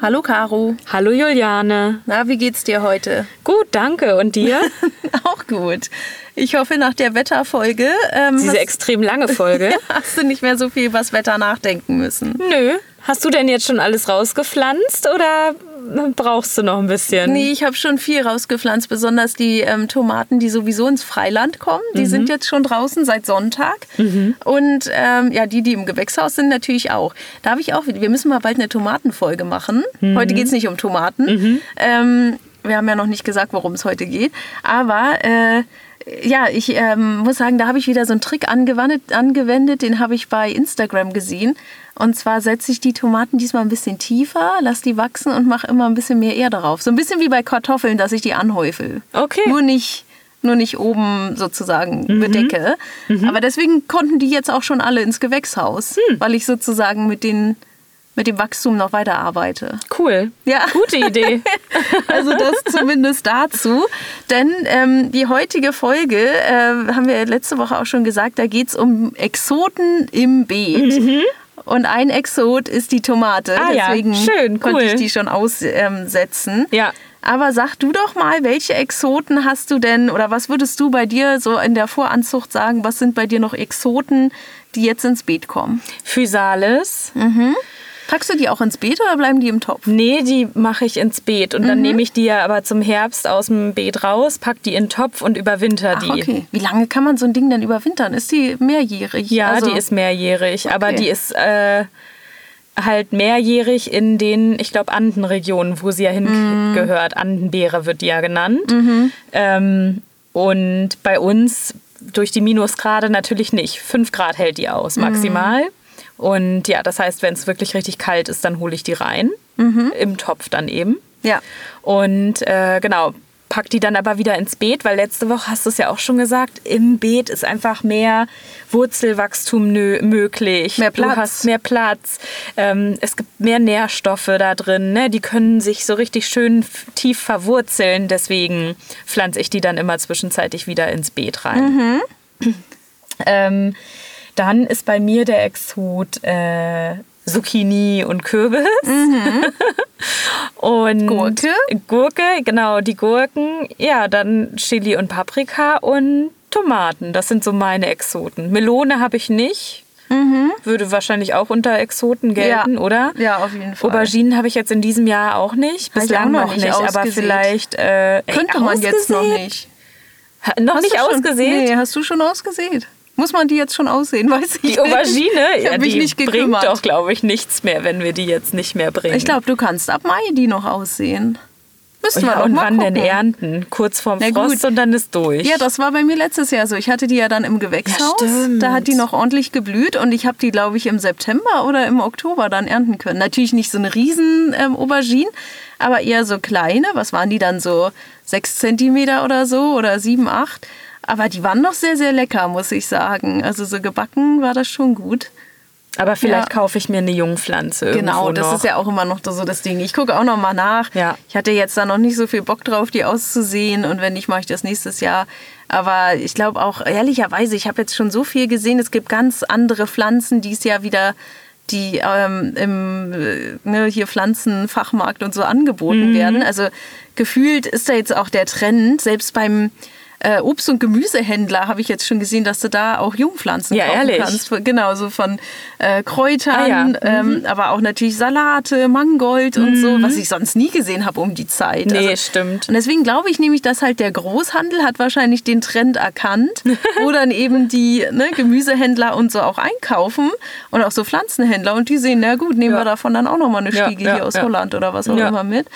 Hallo Caro. Hallo Juliane. Na, wie geht's dir heute? Gut, danke. Und dir? Auch gut. Ich hoffe, nach der Wetterfolge. Ähm, Diese extrem lange Folge. hast du nicht mehr so viel über das Wetter nachdenken müssen. Nö. Hast du denn jetzt schon alles rausgepflanzt oder brauchst du noch ein bisschen? Nee, ich habe schon viel rausgepflanzt, besonders die ähm, Tomaten, die sowieso ins Freiland kommen. Die sind jetzt schon draußen seit Sonntag. Und ähm, ja, die, die im Gewächshaus sind, natürlich auch. Da habe ich auch, wir müssen mal bald eine Tomatenfolge machen. Heute geht es nicht um Tomaten. Ähm, wir haben ja noch nicht gesagt, worum es heute geht. Aber äh, ja, ich ähm, muss sagen, da habe ich wieder so einen Trick angewendet, angewendet den habe ich bei Instagram gesehen. Und zwar setze ich die Tomaten diesmal ein bisschen tiefer, lasse die wachsen und mache immer ein bisschen mehr Erde drauf. So ein bisschen wie bei Kartoffeln, dass ich die anhäufel. Okay. Nur nicht, nur nicht oben sozusagen bedecke. Aber deswegen konnten die jetzt auch schon alle ins Gewächshaus, weil ich sozusagen mit, den, mit dem Wachstum noch weiter arbeite. Cool. Ja. Gute Idee. Also das zumindest dazu. Denn ähm, die heutige Folge, äh, haben wir letzte Woche auch schon gesagt, da geht es um Exoten im Beet. Und ein Exot ist die Tomate. Mhm. Ah ja, Deswegen schön, konnte cool. ich die schon aussetzen. Ja. Aber sag du doch mal, welche Exoten hast du denn oder was würdest du bei dir so in der Voranzucht sagen? Was sind bei dir noch Exoten, die jetzt ins Beet kommen? Physalis. Packst du die auch ins Beet oder bleiben die im Topf? Nee, die mache ich ins Beet. Und Mhm. dann nehme ich die ja aber zum Herbst aus dem Beet raus, pack die in den Topf und überwinter Ach, die. okay. Wie lange kann man so ein Ding denn überwintern? Ist die mehrjährig? Ja, Also- die ist mehrjährig, aber Okay. die ist äh, halt mehrjährig in den, ich glaube, Andenregionen, wo sie ja Mhm. hingehört. Andenbeere wird die ja genannt. Ähm, und bei uns durch die Minusgrade natürlich nicht. Fünf Grad hält die aus Mhm. Und ja, das heißt, wenn es wirklich richtig kalt ist, dann hole ich die rein. Mhm. Im Topf dann eben. Ja. Und äh, genau, pack die dann aber wieder ins Beet, weil letzte Woche hast du es ja auch schon gesagt, im Beet ist einfach mehr Wurzelwachstum möglich. Mehr Platz. Du hast mehr Platz. Ähm, es gibt mehr Nährstoffe da drin. Ne? Die können sich so richtig schön tief verwurzeln. Deswegen pflanze ich die dann immer zwischenzeitlich wieder ins Beet rein. Ähm, dann ist bei mir der Exot äh, Zucchini und Kürbis. und Gurke? Gurke, genau, die Gurken. Ja, dann Chili und Paprika und Tomaten. Das sind so meine Exoten. Melone habe ich nicht. Würde wahrscheinlich auch unter Exoten gelten, Ja. oder? Ja, auf jeden Fall. Auberginen habe ich jetzt in diesem Jahr auch nicht. Bislang auch noch nicht nicht, aber ausgesät. vielleicht. Äh, ey, Könnte man jetzt noch ausgesät? nicht. Ha- Noch Hast nicht ausgesät? Nee, hast du schon ausgesät? Muss man die jetzt schon aussehen? Weiß ich Die. Aubergine, ich ja, die nicht bringt gekümmert. doch, glaube ich, nichts mehr, wenn wir die jetzt nicht mehr bringen. Ich glaube, du kannst ab Mai die noch aussehen. Müssen wir ja, und wann denn gucken. ernten? Kurz vorm Na Frost gut. und dann ist durch. Ja, das war bei mir letztes Jahr so. Ich hatte die ja dann im Gewächshaus. Ja, da hat die noch ordentlich geblüht und ich habe die, glaube ich, im September oder im Oktober dann ernten können. Natürlich nicht so eine riesen ähm, Aubergine, aber eher so kleine. Was waren die dann so? Sechs Zentimeter oder so oder sieben, acht. Aber die waren noch sehr, sehr lecker, muss ich sagen. Also so gebacken war das schon gut. Aber vielleicht Ja. kaufe ich mir eine Jungpflanze Genau, das noch. ist ja auch immer noch so das Ding. Ich gucke auch noch mal nach. Ja. Ich hatte jetzt da noch nicht so viel Bock drauf, die auszusehen und wenn nicht, mache ich das nächstes Jahr. Aber ich glaube auch, ehrlicherweise, ich habe jetzt schon so viel gesehen, es gibt ganz andere Pflanzen, die es ja wieder die ähm, im äh, ne, hier Pflanzenfachmarkt und so angeboten werden. Also gefühlt ist da jetzt auch der Trend, selbst beim äh, Obst- und Gemüsehändler habe ich jetzt schon gesehen, dass du da auch Jungpflanzen Ja, kaufen ehrlich? kannst. Genau, so von äh, Kräutern, Ah, ja. ähm, aber auch natürlich Salate, Mangold und so, was ich sonst nie gesehen habe um die Zeit. Nee, Also, stimmt. und deswegen glaube ich nämlich, dass halt der Großhandel hat wahrscheinlich den Trend erkannt, wo dann eben die ne, Gemüsehändler und so auch einkaufen und auch so Pflanzenhändler und die sehen, na gut, nehmen Ja. wir davon dann auch nochmal eine Stiege hier aus. Holland oder was auch immer mit.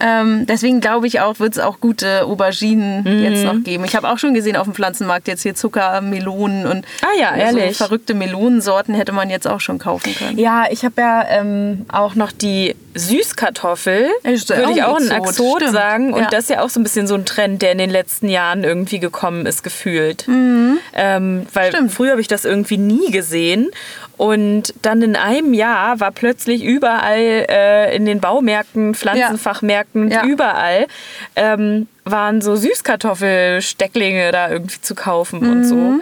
Ähm, deswegen glaube ich auch, wird es auch gute Auberginen Mhm. jetzt noch geben. Ich habe auch schon gesehen auf dem Pflanzenmarkt jetzt hier Zuckermelonen und Ah ja, ehrlich? so verrückte Melonensorten hätte man jetzt auch schon kaufen können. Ja, ich habe ja ähm, auch noch die Süßkartoffel, würde auch ich auch ein Exot, stimmt. sagen. Und Ja. das ist ja auch so ein bisschen so ein Trend, der in den letzten Jahren irgendwie gekommen ist, gefühlt. Ähm, weil Mhm. Stimmt. früher habe ich das irgendwie nie gesehen. Und dann in einem Jahr war plötzlich überall äh, in den Baumärkten, Pflanzenfachmärkten, Ja. Überall ähm, waren so Süßkartoffelstecklinge da irgendwie zu kaufen und Mhm. so.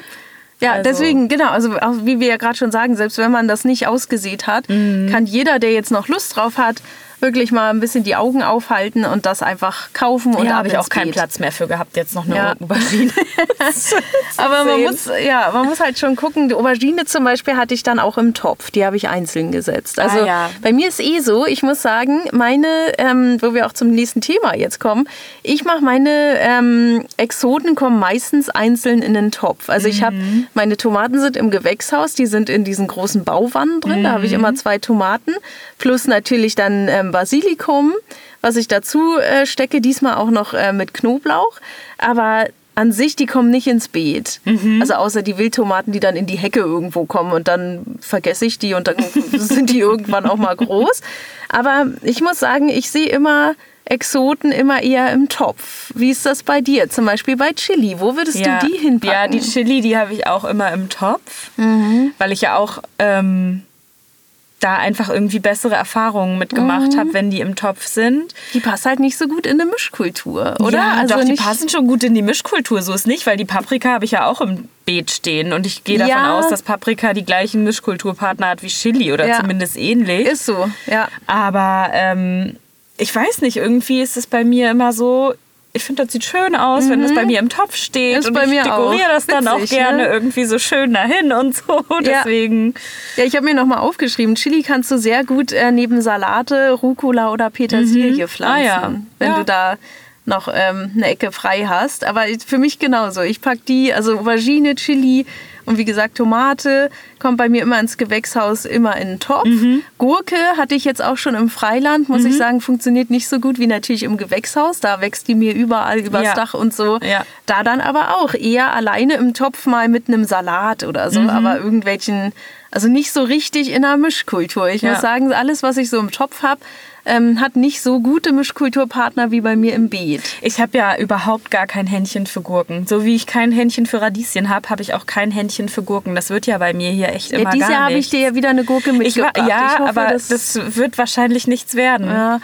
Ja, Also- deswegen, genau, also auch wie wir ja gerade schon sagen, selbst wenn man das nicht ausgesät hat, Mhm. kann jeder, der jetzt noch Lust drauf hat, wirklich mal ein bisschen die Augen aufhalten und das einfach kaufen und ab habe ich auch keinen Beet. Platz mehr für gehabt, jetzt noch eine Ja. Aubergine. Aber man muss, ja, man muss halt schon gucken. Die Aubergine zum Beispiel hatte ich dann auch im Topf. Die habe ich einzeln gesetzt. Also Ah, ja. bei mir ist eh so, ich muss sagen, meine, ähm, wo wir auch zum nächsten Thema jetzt kommen, ich mache meine ähm, Exoten kommen meistens einzeln in den Topf. Also ich habe, Mhm. meine Tomaten sind im Gewächshaus, die sind in diesen großen Bauwannen drin. Da habe Mhm. ich immer zwei Tomaten. Plus natürlich dann ähm, Basilikum, was ich dazu äh, stecke. Diesmal auch noch äh, mit Knoblauch. Aber an sich, die kommen nicht ins Beet. Also außer die Wildtomaten, die dann in die Hecke irgendwo kommen und dann vergesse ich die und dann sind die irgendwann auch mal groß. Aber ich muss sagen, ich sehe immer Exoten immer eher im Topf. Wie ist das bei dir? Zum Beispiel bei Chili. Wo würdest du die hinpacken? Ja, die Chili, die habe ich auch immer im Topf, Mhm. weil ich ja auch ähm, da einfach irgendwie bessere Erfahrungen mitgemacht Mhm. habe, wenn die im Topf sind. Die passt halt nicht so gut in eine Mischkultur, oder? Ja, also doch, die passen schon gut in die Mischkultur. So ist nicht, weil die Paprika habe ich ja auch im Beet stehen. Und ich gehe davon Ja. aus, dass Paprika die gleichen Mischkulturpartner hat wie Chili oder Ja. zumindest ähnlich. Ist so, ja. Aber ähm, ich weiß nicht, irgendwie ist es bei mir immer so. Ich finde, das sieht schön aus, wenn es bei mir im Topf steht. Mhm. Ist und bei ich mir dekoriere auch. das dann auch Witzig, gerne ne? irgendwie so schön dahin und so. Ja. Deswegen. Ja, ich habe mir nochmal aufgeschrieben, Chili kannst du sehr gut äh, neben Salate, Rucola oder Petersilie pflanzen, Ah ja. wenn Ja. du da noch ähm, eine Ecke frei hast. Aber für mich genauso. Ich pack die, also Aubergine, Chili und wie gesagt Tomate kommt bei mir immer ins Gewächshaus, immer in den Topf. Mhm. Gurke hatte ich jetzt auch schon im Freiland, muss ich sagen, funktioniert nicht so gut wie natürlich im Gewächshaus. Da wächst die mir überall übers Ja. Dach und so. Ja. Da dann aber auch eher alleine im Topf mal mit einem Salat oder Mhm. so, aber irgendwelchen, also nicht so richtig in einer Mischkultur. Ich Ja. muss sagen, alles, was ich so im Topf habe, ähm, hat nicht so gute Mischkulturpartner wie bei mir im Beet. Ich habe ja überhaupt gar kein Händchen für Gurken. So wie ich kein Händchen für Radieschen habe, habe ich auch kein Händchen für Gurken. Das wird ja bei mir hier echt immer Ja, dieses gar Jahr habe ich dir ja wieder eine Gurke mitgebracht. ja, Ich hoffe, aber das, das, wird wahrscheinlich nichts werden. ja,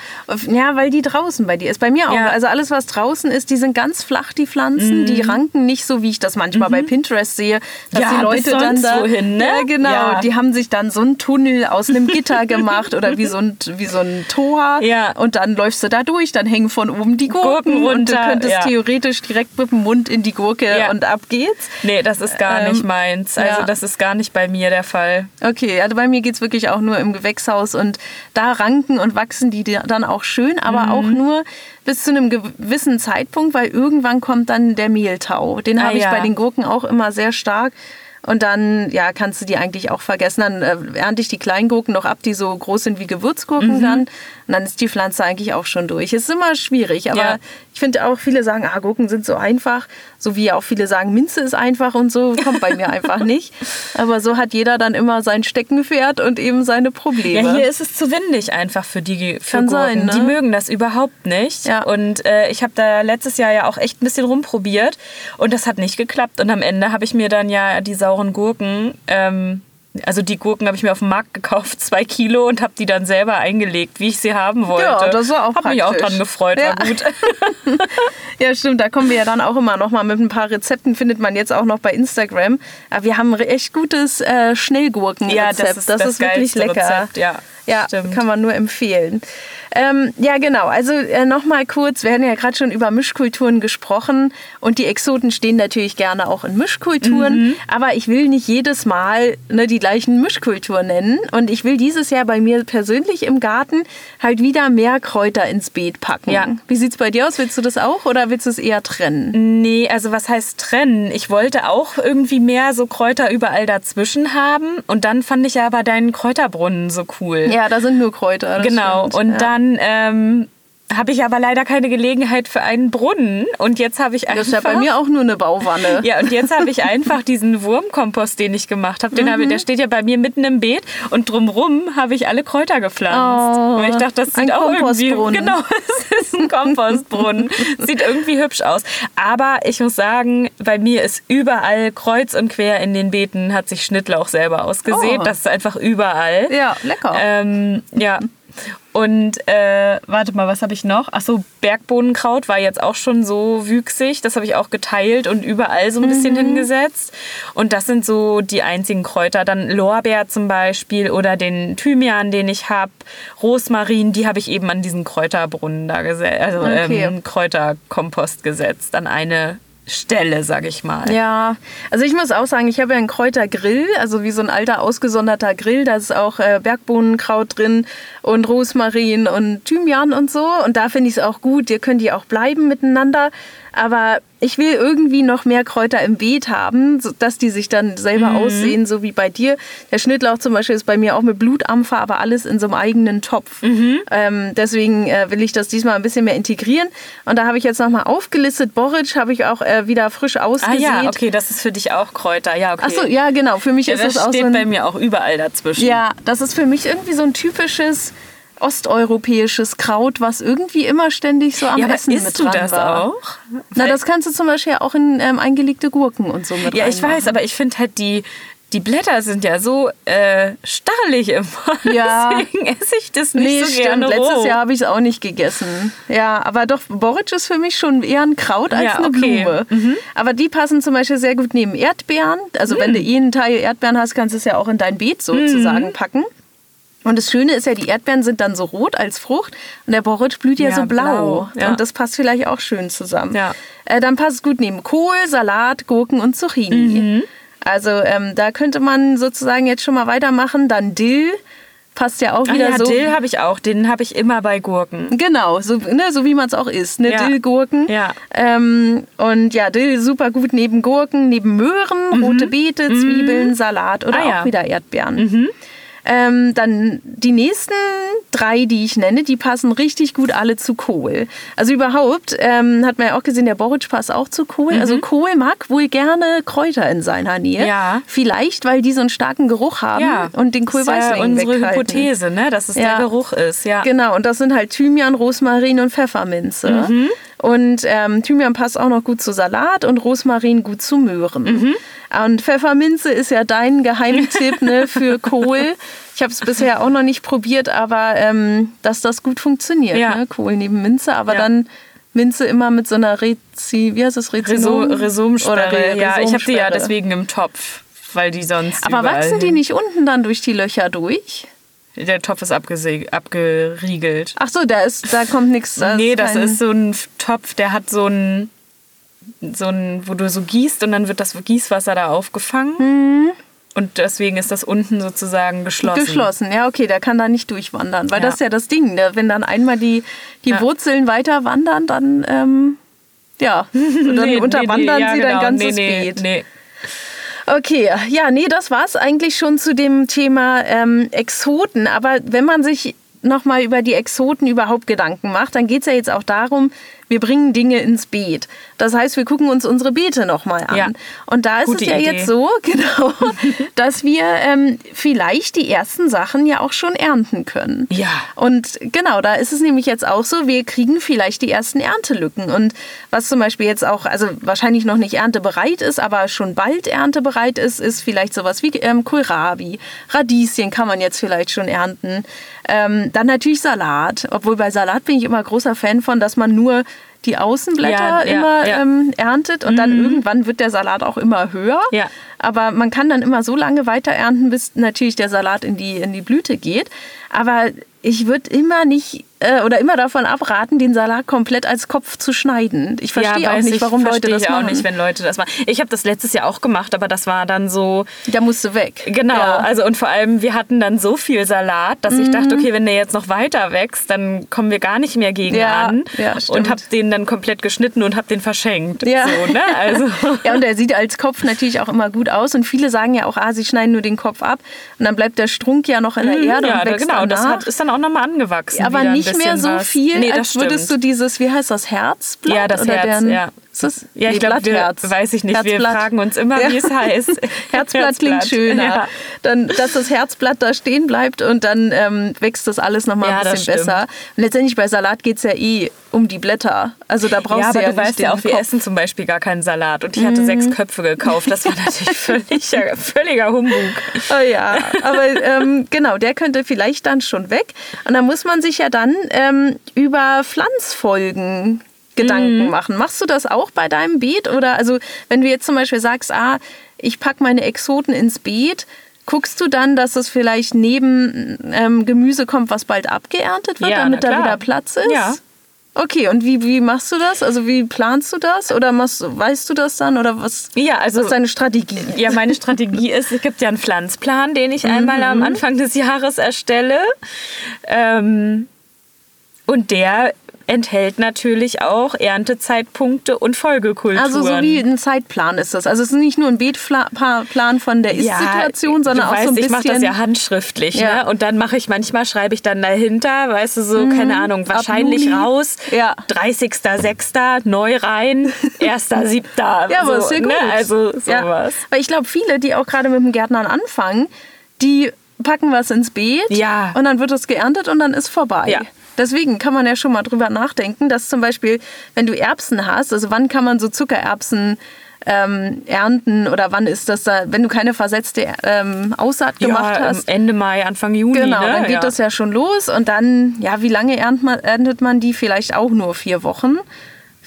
ja, weil die draußen bei dir ist. Bei mir auch. Ja. Also alles, was draußen ist, die sind ganz flach, die Pflanzen. Die ranken nicht so, wie ich das manchmal bei Pinterest sehe, dass Mhm. Ja, die Leute dann da. wohin, ne? Ja, genau. Die haben sich dann so einen Tunnel aus einem Gitter gemacht oder wie so ein, wie so ein Tor. Ja. Und dann läufst du da durch, dann hängen von oben die Gurken, Gurken und du runter, könntest ja. theoretisch direkt mit dem Mund in die Gurke Ja. und ab geht's. Nee, das ist gar Ähm, nicht meins. Also das ist gar nicht bei mir der Fall. Okay, also bei mir geht es wirklich auch nur im Gewächshaus und da ranken und wachsen die dann auch schön, aber Mhm. auch nur bis zu einem gewissen Zeitpunkt, weil irgendwann kommt dann der Mehltau. Den Ah, habe ich bei den Gurken auch immer sehr stark. Und dann ja, kannst du die eigentlich auch vergessen. Dann äh, ernte ich die Kleingurken noch ab, die so groß sind wie Mhm. Gewürzgurken dann. Und dann ist die Pflanze eigentlich auch schon durch. Ist immer schwierig, aber Ja. ich finde auch, viele sagen, ah, Gurken sind so einfach. So wie auch viele sagen, Minze ist einfach und so. Kommt bei mir einfach nicht. Aber so hat jeder dann immer sein Steckenpferd und eben seine Probleme. Ja, hier ist es zu windig einfach für die für Kann Gurken. sein, ne? Die mögen das überhaupt nicht. Ja. Und äh, ich habe da letztes Jahr ja auch echt ein bisschen rumprobiert und das hat nicht geklappt. Und am Ende habe ich mir dann ja die sauren Gurken, ähm, also die Gurken habe ich mir auf dem Markt gekauft, zwei Kilo und habe die dann selber eingelegt, wie ich sie haben wollte. Ja, das war auch Hab mich auch dran gefreut, Ja. war gut. Ja, stimmt. Da kommen wir ja dann auch immer noch mal mit ein paar Rezepten. Findet man jetzt auch noch bei Instagram. Aber wir haben ein echt gutes äh, Schnellgurkenrezept. Ja, das ist das wirklich geilste lecker. Rezept, ja. Ja, Stimmt. kann man nur empfehlen. Ähm, ja, genau. Also äh, nochmal kurz, wir hatten ja gerade schon über Mischkulturen gesprochen und die Exoten stehen natürlich gerne auch in Mischkulturen. Mhm. Aber ich will nicht jedes Mal ne, die gleichen Mischkulturen nennen. Und ich will dieses Jahr bei mir persönlich im Garten halt wieder mehr Kräuter ins Beet packen. Ja. Wie sieht's bei dir aus? Willst du das auch oder willst du es eher trennen? Nee, also was heißt trennen? Ich wollte auch irgendwie mehr so Kräuter überall dazwischen haben. Und dann fand ich aber deinen Kräuterbrunnen so cool. Ja, da sind nur Kräuter. genau. stimmt. Und ja. dann ähm, habe ich aber leider keine Gelegenheit für einen Brunnen. Und jetzt habe ich einfach. Das ist ja bei mir auch nur eine Bauwanne. Ja, und jetzt habe ich einfach diesen Wurmkompost, den ich gemacht habe, den Mhm. habe der steht ja bei mir mitten im Beet und drumrum habe ich alle Kräuter gepflanzt. Oh, und ich dachte, das ein sieht auch irgendwie Kompostbrunnen. genau, es ist ein Kompostbrunnen. sieht irgendwie hübsch aus. Aber ich muss sagen, bei mir ist überall kreuz und quer in den Beeten hat sich Schnittlauch selber ausgesät. Oh. Das ist einfach überall. Ja, lecker. Ähm, ja. Und äh, warte mal, was habe ich noch? Achso, Bergbohnenkraut war jetzt auch schon so wüchsig. Das habe ich auch geteilt und überall so ein bisschen Mhm. hingesetzt. Und das sind so die einzigen Kräuter. Dann Lorbeer zum Beispiel oder den Thymian, den ich habe. Rosmarin, die habe ich eben an diesen Kräuterbrunnen da gesetzt. Also Okay. ähm, Kräuterkompost gesetzt. An eine Stelle, sag ich mal. Ja, also ich muss auch sagen, ich habe ja einen Kräutergrill, also wie so ein alter ausgesonderter Grill. Da ist auch äh, Bergbohnenkraut drin und Rosmarin und Thymian und so. Und da finde ich es auch gut. Ihr könnt die auch bleiben miteinander. Aber ich will irgendwie noch mehr Kräuter im Beet haben, dass die sich dann selber aussehen, so wie bei dir. Der Schnittlauch zum Beispiel ist bei mir auch mit Blutampfer, aber alles in so einem eigenen Topf. Ähm, deswegen äh, will ich das diesmal ein bisschen mehr integrieren. Und da habe ich jetzt nochmal aufgelistet. Boric habe ich auch äh, wieder frisch Ah ausgesät. ja, okay, das ist für dich auch Kräuter. Ja, okay. Ach so, ja, genau. Für mich Ja, ist das das auch steht so bei ein, mir auch überall dazwischen. Ja, das ist für mich irgendwie so ein typisches osteuropäisches Kraut, was irgendwie immer ständig so am Ja, Essen isst mit du dran das war. auch? Na, das kannst du zum Beispiel auch in ähm, eingelegte Gurken und so mit Ja, ich weiß, aber ich finde halt die, die Blätter sind ja so äh, stachelig immer. Ja. Deswegen esse ich das nicht Nee, so stimmt. gerne Letztes. Jahr habe ich es auch nicht gegessen. Ja, aber doch, Boric ist für mich schon eher ein Kraut als Ja, eine okay. Blume. Aber die passen zum Beispiel sehr gut neben Erdbeeren. Also wenn du Hm. eh einen Teil Erdbeeren hast, kannst du es ja auch in dein Beet sozusagen packen. Und das Schöne ist ja, die Erdbeeren sind dann so rot als Frucht und der Boric blüht ja, Ja, so blau. blau, ja. Und das passt vielleicht auch schön zusammen. Ja. Äh, dann passt es gut neben Kohl, Salat, Gurken und Zucchini. Mhm. Also ähm, da könnte man sozusagen jetzt schon mal weitermachen. Dann Dill passt ja auch Ah, wieder ja, so. Dill habe ich auch. Den habe ich immer bei Gurken. Genau, so, ne, so wie man es auch isst. Ne? Ja. Dillgurken. Ja. Ähm, und ja, Dill super gut neben Gurken, neben Möhren, rote Beete, Zwiebeln, Salat oder Mhm. Ah, ja. auch wieder Erdbeeren. Ähm, dann die nächsten drei, die ich nenne, die passen richtig gut alle zu Kohl. Also überhaupt ähm, hat man ja auch gesehen, der Boric passt auch zu Kohl. Also Kohl mag wohl gerne Kräuter in seiner Nähe. Mhm. Ja. Vielleicht, weil die so einen starken Geruch haben Ja. und den Das ist ja Kohlweißling unsere weghalten. Hypothese, ne? dass es Ja. der Geruch ist. Ja. Genau, und das sind halt Thymian, Rosmarin und Pfefferminze. Mhm. Und ähm, Thymian passt auch noch gut zu Salat und Rosmarin gut zu Möhren. Mhm. Und Pfefferminze ist ja dein Geheimtipp ne, für Kohl. Ich habe es bisher auch noch nicht probiert, aber ähm, dass das gut funktioniert. Ja. Ne? Kohl neben Minze, aber Ja. dann Minze immer mit so einer Rezi, wie heißt das, Rezinom? Resomsperre. Re- ja, ich habe die ja deswegen im Topf, weil die sonst. Aber wachsen die nicht unten dann durch die Löcher durch? Der Topf ist abgeriegelt. Ach so, da, ist, da kommt nichts. da nee, das ist so ein Topf, der hat so ein, so ein, wo du so gießt und dann wird das Gießwasser da aufgefangen. Mhm. Und deswegen ist das unten sozusagen geschlossen. Geschlossen, ja, okay, der kann da nicht durchwandern, weil Ja. das ist ja das Ding. Ne? Wenn dann einmal die, die Ja. Wurzeln weiter wandern, dann, ähm, ja, dann Nee, unterwandern nee, nee, sie ja, dein genau. ganzes nee, nee, Beet. Nee. Okay, ja, nee, das war's eigentlich schon zu dem Thema ähm, Exoten. Aber wenn man sich nochmal über die Exoten überhaupt Gedanken macht, dann geht's ja jetzt auch darum, wir bringen Dinge ins Beet. Das heißt, wir gucken uns unsere Beete nochmal an. Ja. Und da ist Gute es ja Idee. jetzt so, genau, dass wir ähm, vielleicht die ersten Sachen ja auch schon ernten können. Ja. Und genau, da ist es nämlich jetzt auch so, wir kriegen vielleicht die ersten Erntelücken. Und was zum Beispiel jetzt auch, also wahrscheinlich noch nicht erntebereit ist, aber schon bald erntebereit ist, ist vielleicht sowas wie ähm, Kohlrabi. Radieschen kann man jetzt vielleicht schon ernten. Ähm, dann natürlich Salat. Obwohl bei Salat bin ich immer großer Fan von, dass man nur die Außenblätter Ja, ja, immer ja. Ähm, erntet und dann irgendwann wird der Salat auch immer höher. Ja. Aber man kann dann immer so lange weiter ernten, bis natürlich der Salat in die, in die Blüte geht. Aber ich würde immer nicht äh, oder immer davon abraten, den Salat komplett als Kopf zu schneiden. Ich verstehe auch weiß nicht, ich, warum Leute das ich machen. auch nicht, wenn Leute das machen. Ich habe das letztes Jahr auch gemacht, aber das war dann so, Der musste weg. Genau, Ja. also und vor allem, wir hatten dann so viel Salat, dass ich dachte, okay, wenn der jetzt noch weiter wächst, dann kommen wir gar nicht mehr gegen Ja, an. ja, stimmt. und habe den dann komplett geschnitten und habe den verschenkt. Ja. So, ne? Also, Ja, und er sieht als Kopf natürlich auch immer gut aus. Und viele sagen ja auch, ah, sie schneiden nur den Kopf ab. Und dann bleibt der Strunk ja noch in der Erde Mhm, ja, und da- wächst genau, das danach. hat, ist dann auch nochmal angewachsen. aber nicht mehr so was. viel, nee, das als würdest stimmt. du dieses, wie heißt das, Herzblatt? Ja, das oder Herz, den, ja. Ist das? Ja, ich glaube, weiß ich nicht. Wir Herzblatt. fragen uns immer, Ja. wie es heißt. Herzblatt klingt schöner. Ja. Dann, dass das Herzblatt da stehen bleibt und dann ähm, wächst das alles nochmal Ja, ein bisschen besser. Und letztendlich bei Salat geht es ja eh um die Blätter. Also da brauchst Ja, du aber ja du weißt ja auch, wir Kopf. essen zum Beispiel gar keinen Salat. Und ich hatte sechs Köpfe gekauft. Das war natürlich völliger, völliger Humbug. Oh ja, aber ähm, genau, der könnte vielleicht dann schon weg. Und da muss man sich ja dann ähm, über Pflanzfolgen Gedanken Mhm. machen. Machst du das auch bei deinem Beet? Oder also, wenn du jetzt zum Beispiel sagst, ah, ich packe meine Exoten ins Beet, guckst du dann, dass es vielleicht neben ähm, Gemüse kommt, was bald abgeerntet wird, Ja, damit da wieder Platz ist? Ja. Okay, und wie, wie machst du das? Also wie planst du das? Oder machst, weißt du das dann? Oder was, Ja, also was ist deine Strategie? Ja, meine Strategie ist, es gibt ja einen Pflanzplan, den ich einmal am Anfang des Jahres erstelle. Ähm, und der enthält natürlich auch Erntezeitpunkte und Folgekulturen. Also so wie ein Zeitplan ist das. Also es ist nicht nur ein Beetplan von der Ist-Situation, sondern du auch weißt, so ein ich bisschen... mache das ja handschriftlich, Ja. ne? Und dann mache ich manchmal schreibe ich dann dahinter, weißt du, so keine Ahnung, wahrscheinlich raus, Ja. 30.06. neu rein, 1.07. Ja, aber so, ist ja gut. Ne? Also sowas. Ja. Weil ich glaube, viele, die auch gerade mit dem Gärtnern anfangen, die packen was ins Beet Ja. und dann wird es geerntet und dann ist vorbei. Ja. Deswegen kann man ja schon mal drüber nachdenken, dass zum Beispiel, wenn du Erbsen hast, also wann kann man so Zuckererbsen ähm, ernten oder wann ist das da, wenn du keine versetzte ähm, Aussaat gemacht ja, hast? Ende Mai, Anfang Juni. Genau, ne? dann geht ja. das ja schon los und dann, ja, wie lange erntet man, erntet man die? Vielleicht auch nur vier Wochen.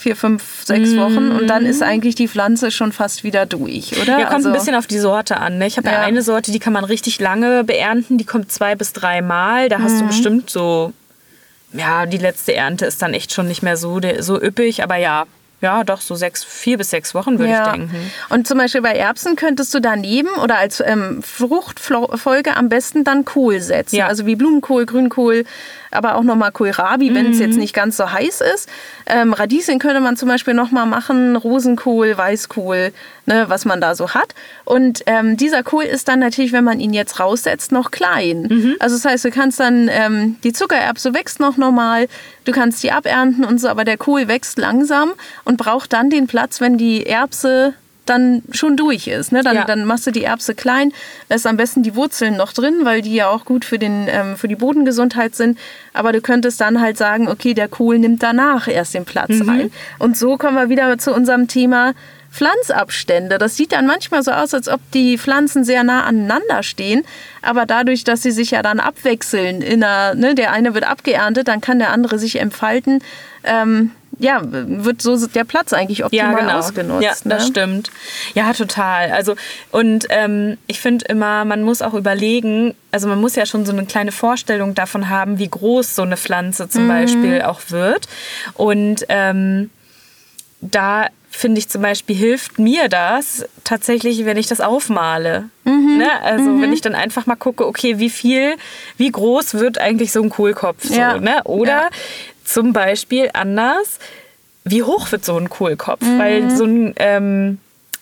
Vier, fünf, sechs Wochen und dann ist eigentlich die Pflanze schon fast wieder durch, oder? Mhm. Ja, kommt Also- ein bisschen auf die Sorte an. Ne? Ich habe ja. Ja. eine Sorte, die kann man richtig lange beernten. Die kommt zwei bis drei Mal. Da Mhm. hast du bestimmt so, ja, die letzte Ernte ist dann echt schon nicht mehr so, so üppig. Aber ja, ja, doch so sechs, vier bis sechs Wochen würde ich denken. Und zum Beispiel bei Erbsen könntest du daneben oder als ähm, Fruchtfolge am besten dann Kohl setzen. Ja. Also wie Blumenkohl, Grünkohl, aber auch nochmal Kohlrabi, wenn Mhm. es jetzt nicht ganz so heiß ist. Ähm, Radieschen könnte man zum Beispiel nochmal machen, Rosenkohl, Weißkohl, ne, was man da so hat. Und ähm, dieser Kohl ist dann natürlich, wenn man ihn jetzt raussetzt, noch klein. Mhm. Also das heißt, du kannst dann, ähm, die Zuckererbse wächst noch normal, du kannst die abernten und so, aber der Kohl wächst langsam und braucht dann den Platz, wenn die Erbse dann schon durch ist. Ne? Dann, Ja. dann machst du die Erbse klein, lässt am besten die Wurzeln noch drin, weil die ja auch gut für, den, ähm, für die Bodengesundheit sind. Aber du könntest dann halt sagen, okay, der Kohl nimmt danach erst den Platz Mhm. ein. Und so kommen wir wieder zu unserem Thema Pflanzabstände. Das sieht dann manchmal so aus, als ob die Pflanzen sehr nah aneinander stehen. Aber dadurch, dass sie sich ja dann abwechseln, in einer, ne, der eine wird abgeerntet, dann kann der andere sich entfalten. Ähm, ja, wird so der Platz eigentlich optimal ausgenutzt. Ja, das ne? stimmt. Ja, total. Also und ähm, ich finde immer, man muss auch überlegen, also man muss ja schon so eine kleine Vorstellung davon haben, wie groß so eine Pflanze zum Mhm. Beispiel auch wird. Und ähm, da finde ich zum Beispiel hilft mir das tatsächlich, wenn ich das aufmale. Mhm. Ne? Also wenn ich dann einfach mal gucke, okay, wie viel, wie groß wird eigentlich so ein Kohlkopf? So, Ja. ne? Oder Ja. Zum Beispiel anders, wie hoch wird so ein Kohlkopf? Mhm. Weil so ein ähm,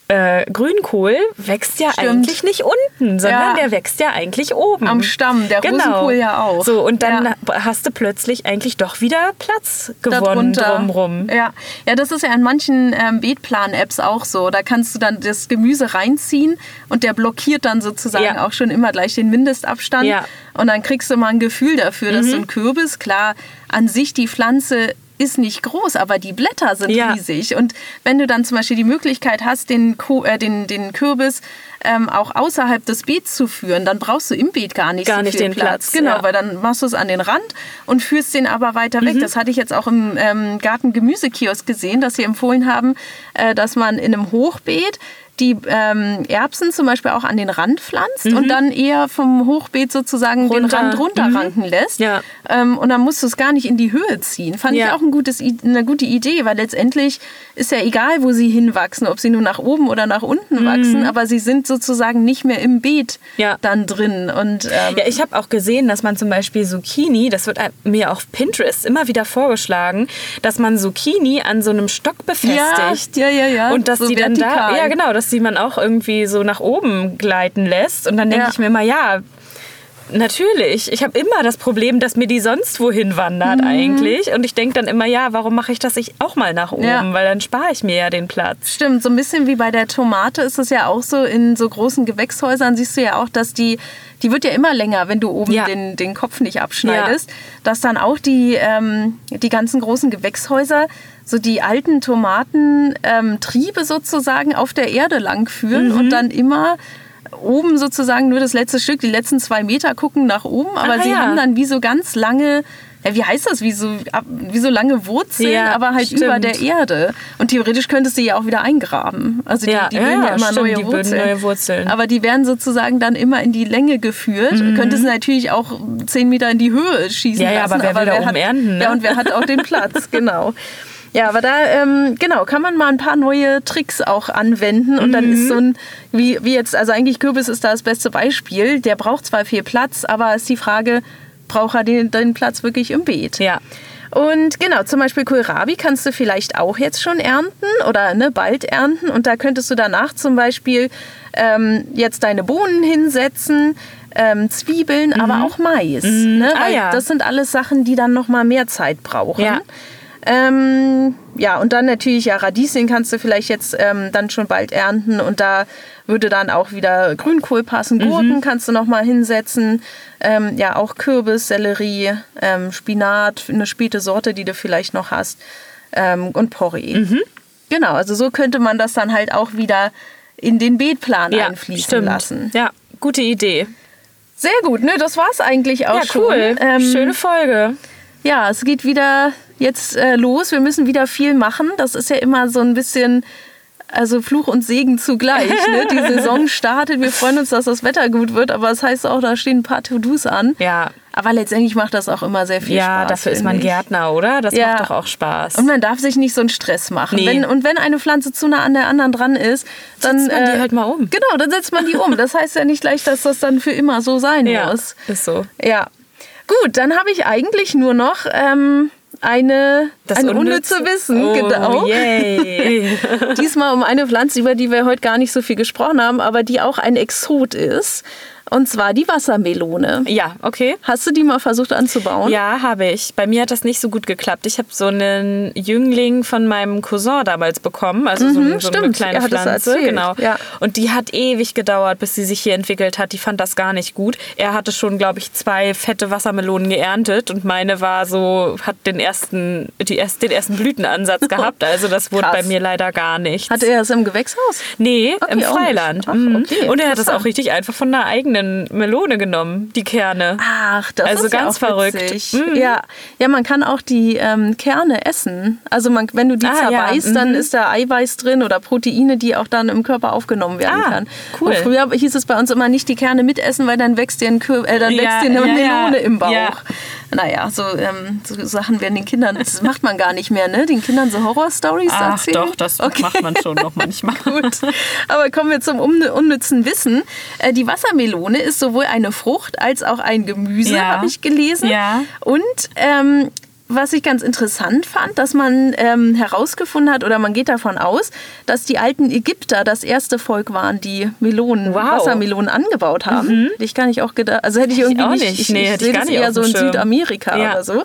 äh, Grünkohl wächst ja Stimmt. eigentlich nicht unten, sondern Ja. der wächst ja eigentlich oben. Am Stamm, der Rosenkohl ja auch. So, und dann Ja. hast du plötzlich eigentlich doch wieder Platz gewonnen darunter. drumrum. Ja. ja, das ist ja in manchen ähm, Beetplan-Apps auch so. Da kannst du dann das Gemüse reinziehen und der blockiert dann sozusagen Ja. auch schon immer gleich den Mindestabstand. Ja. Und dann kriegst du mal ein Gefühl dafür, dass Mhm. so ein Kürbis, klar, an sich die Pflanze ist nicht groß, aber die Blätter sind Ja. riesig. Und wenn du dann zum Beispiel die Möglichkeit hast, den, Ko äh, den, den Kürbis ähm, auch außerhalb des Beets zu führen, dann brauchst du im Beet gar nicht Gar so nicht viel den Platz. Platz, Genau, ja. weil dann machst du es an den Rand und führst den aber weiter weg. Das hatte ich jetzt auch im ähm, Garten-Gemüsekiosk gesehen, dass sie empfohlen haben, äh, dass man in einem Hochbeet die ähm, Erbsen zum Beispiel auch an den Rand pflanzt und dann eher vom Hochbeet sozusagen den Runter. Rand runterranken lässt. Ja. Ähm, und dann musst du es gar nicht in die Höhe ziehen. Fand ich Ja. auch ein gutes, eine gute Idee, weil letztendlich ist ja egal, wo sie hinwachsen, ob sie nur nach oben oder nach unten wachsen, aber sie sind sozusagen nicht mehr im Beet Ja. dann drin. Und, ähm, Ja, ich habe auch gesehen, dass man zum Beispiel Zucchini, das wird mir auf Pinterest immer wieder vorgeschlagen, dass man Zucchini an so einem Stock befestigt. Ja, ja, ja, ja. Und dass So die dann da, ja genau, dass die man auch irgendwie so nach oben gleiten lässt. Und dann denke Ja. ich mir immer, ja, Natürlich. Ich habe immer das Problem, dass mir die sonst wohin wandert Mhm. eigentlich. Und ich denke dann immer, ja, warum mache ich das ich auch mal nach oben? Ja. Weil dann spare ich mir ja den Platz. Stimmt, so ein bisschen wie bei der Tomate ist es ja auch so, in so großen Gewächshäusern siehst du ja auch, dass die, die wird ja immer länger, wenn du oben Ja. den, den Kopf nicht abschneidest, dass dann auch die, ähm, die ganzen großen Gewächshäuser so die alten Tomatentriebe ähm, sozusagen auf der Erde lang führen Mhm. und dann immer oben sozusagen nur das letzte Stück, die letzten zwei Meter gucken nach oben, aber Ah, sie ja. haben dann wie so ganz lange, ja, wie heißt das, wie so, wie so lange Wurzeln, Ja, aber halt stimmt. über der Erde. Und theoretisch könntest du ja auch wieder eingraben. Also die, Ja, die ja, bilden ja, ja, immer stimmt, neue die Wurzeln. neue Wurzeln. Aber die werden sozusagen dann immer in die Länge geführt. Könntest du natürlich auch zehn Meter in die Höhe schießen Ja, ja, lassen. aber wer will da oben hat, ernten, ne? Ja, und wer hat auch den Platz, genau. Ja, aber da ähm, genau kann man mal ein paar neue Tricks auch anwenden und dann Mhm. ist so ein wie, wie jetzt also eigentlich Kürbis ist da das beste Beispiel. Der braucht zwar viel Platz, aber ist die Frage, braucht er den, den Platz wirklich im Beet? Ja. Und genau, zum Beispiel Kohlrabi kannst du vielleicht auch jetzt schon ernten oder ne, bald ernten. Und da könntest du danach zum Beispiel ähm, jetzt deine Bohnen hinsetzen, ähm, Zwiebeln, aber auch Mais. Ne? Ah, ja. Das sind alles Sachen, die dann noch mal mehr Zeit brauchen. Ja. Ähm, ja, und dann natürlich, ja, Radieschen kannst du vielleicht jetzt ähm, dann schon bald ernten und da würde dann auch wieder Grünkohl passen. Gurken kannst du noch mal hinsetzen. Ähm, ja, auch Kürbis, Sellerie, ähm, Spinat, eine späte Sorte, die du vielleicht noch hast ähm, und Porree. Genau, also so könnte man das dann halt auch wieder in den Beetplan Ja, einfließen stimmt. lassen. Ja, gute Idee. Sehr gut, ne? Das war's eigentlich auch Ja, schon. cool. Ähm, Schöne Folge. Ja, es geht wieder jetzt äh, los. Wir müssen wieder viel machen. Das ist ja immer so ein bisschen, also Fluch und Segen zugleich. Ne? Die Saison startet. Wir freuen uns, dass das Wetter gut wird, aber es das heißt auch, da stehen ein paar To-Dos an. Ja. Aber letztendlich macht das auch immer sehr viel Ja, Spaß. dafür ist man. Gärtner, oder? Das Ja. macht doch auch Spaß. Und man darf sich nicht so einen Stress machen. Nee. Wenn, und wenn eine Pflanze zu nah an der anderen dran ist, dann. Setzt man die halt mal um. Genau, dann setzt man die um. Das heißt ja nicht gleich, dass das dann für immer so sein ja, muss. ist so. Ja. Gut, dann habe ich eigentlich nur noch ähm, eine, ein unnütze Wissen. Oh, genau. Diesmal um eine Pflanze, über die wir heute gar nicht so viel gesprochen haben, aber die auch ein Exot ist. Und zwar die Wassermelone. ja, okay. Hast du die mal versucht anzubauen? Ja, habe ich. Bei mir hat das nicht so gut geklappt. Ich habe so einen Jüngling von meinem Cousin damals bekommen, also so, ein- so eine kleine Pflanze. Genau. ja. Und die hat ewig gedauert, bis sie sich hier entwickelt hat. Die fand das gar nicht gut. Er hatte schon, glaube ich, zwei fette Wassermelonen geerntet und meine war so, hat den ersten, die erst, den ersten Blütenansatz gehabt. Also das wurde bei mir leider gar nicht. Hatte er es im Gewächshaus? Nee, Okay, im Freiland. Ach, Mhm. okay, und er hat das interessant. auch richtig einfach von einer eigenen Melone genommen, die Kerne. Ach, das Also ist ja ganz auch verrückt. Mhm. Ja. ja, man kann auch die ähm, Kerne essen. Also man, wenn du die Ah, ja, zerbeißt, mhm. dann ist da Eiweiß drin oder Proteine, die auch dann im Körper aufgenommen werden Ah, kann. cool. Und früher hieß es bei uns immer nicht die Kerne mitessen, weil dann wächst dir, ein Kür äh, dann Ja, wächst dir eine ja, ja. Melone im Bauch. Ja. Naja, so, ähm, so Sachen werden den Kindern, das macht man gar nicht mehr, ne? Den Kindern so Horror-Stories Ach erzählen. doch, das macht man schon noch manchmal. Gut. Aber kommen wir zum un- unnützen Wissen. Äh, Die Wassermelone ist sowohl eine Frucht als auch ein Gemüse, Ja. habe ich gelesen. Ja. Und ähm, was ich ganz interessant fand, dass man ähm, herausgefunden hat, oder man geht davon aus, dass die alten Ägypter das erste Volk waren, die Melonen, Wow. Mhm. Wassermelonen angebaut haben. Hätte ich gar nicht auch gedacht. Also hätte ich irgendwie auch nicht. Ich, Nee, ich ich sehe gar nicht eher so in. Südamerika Ja. oder so.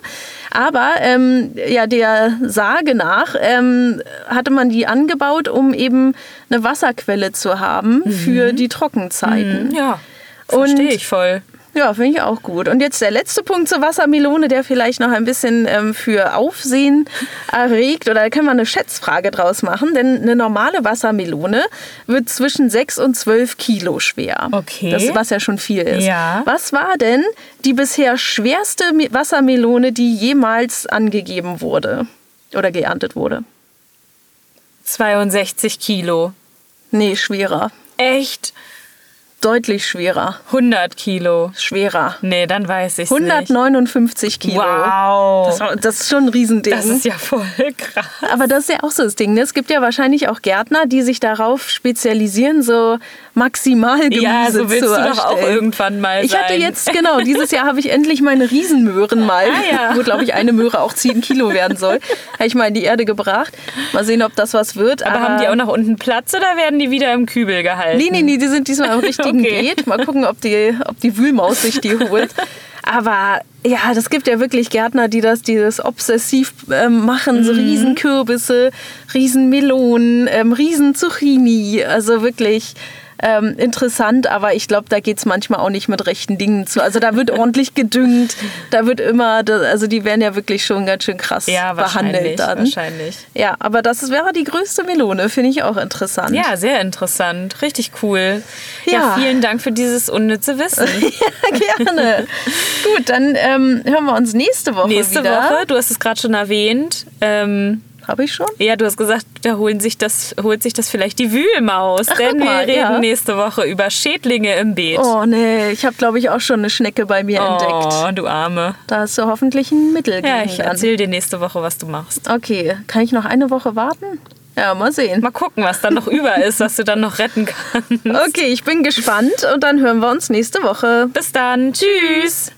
Aber ähm, ja, der Sage nach ähm, hatte man die angebaut, um eben eine Wasserquelle zu haben für die Trockenzeiten. Mhm. Ja, verstehe ich voll. Ja, finde ich auch gut. Und jetzt der letzte Punkt zur Wassermelone, der vielleicht noch ein bisschen ähm, für Aufsehen erregt. Oder da können wir eine Schätzfrage draus machen. Denn eine normale Wassermelone wird zwischen 6 und 12 Kilo schwer. Okay. Das, was ja schon viel ist. Ja. Was war denn die bisher schwerste Me- Wassermelone, die jemals angegeben wurde? Oder geerntet wurde? 62 Kilo. Nee, schwerer. Echt? Deutlich schwerer. 100 Kilo. Schwerer. Nee, dann weiß ich nicht. 159 Kilo. Wow. Das, war- das ist schon ein Riesending. Das ist ja voll krass. Aber das ist ja auch so das Ding. Ne? Es gibt ja wahrscheinlich auch Gärtner, die sich darauf spezialisieren, so Maximalgemüse Ja, so willst zu du doch erstellen. auch irgendwann mal Ich hatte sein. jetzt, genau, dieses Jahr habe ich endlich meine Riesenmöhren mal, Ah, ja. wo glaube ich eine Möhre auch 10 Kilo werden soll, habe ich mal in die Erde gebracht. Mal sehen, ob das was wird. Aber haben die auch nach unten Platz oder werden die wieder im Kübel gehalten? Nee, nee, nee, die sind diesmal im richtigen Okay. Beet. Mal gucken, ob die, ob die Wühlmaus sich die holt. Aber ja, das gibt ja wirklich Gärtner, die das, die das obsessiv ähm, machen. So Riesenkürbisse, Riesenmelonen, ähm, Riesenzucchini. Also wirklich ähm, interessant, aber ich glaube, da geht es manchmal auch nicht mit rechten Dingen zu. Also da wird ordentlich gedüngt, da wird immer, also die werden ja wirklich schon ganz schön krass Ja, behandelt dann. wahrscheinlich. Ja, aber das wäre die größte Melone, finde ich auch interessant. Ja, sehr interessant. Richtig cool. Ja, Ja. vielen Dank für dieses unnütze Wissen. Ja, gerne. Gut, dann ähm, hören wir uns nächste Woche Nächste wieder. Woche, du hast es gerade schon erwähnt. Ähm, Habe ich schon? ja, du hast gesagt, da holen sich das, holt sich das vielleicht die Wühlmaus. Ach, denn guck wir mal, reden ja. nächste Woche über Schädlinge im Beet. Oh nee, ich habe glaube ich auch schon eine Schnecke bei mir Oh, entdeckt. du Arme. Da hast du hoffentlich ein Mittel gegen. Ja, ich dann. erzähle dir nächste Woche, was du machst. Okay, kann ich noch eine Woche warten? Ja, mal sehen. Mal gucken, was dann noch über ist, was du dann noch retten kannst. Okay, ich bin gespannt und dann hören wir uns nächste Woche. Bis dann. Tschüss.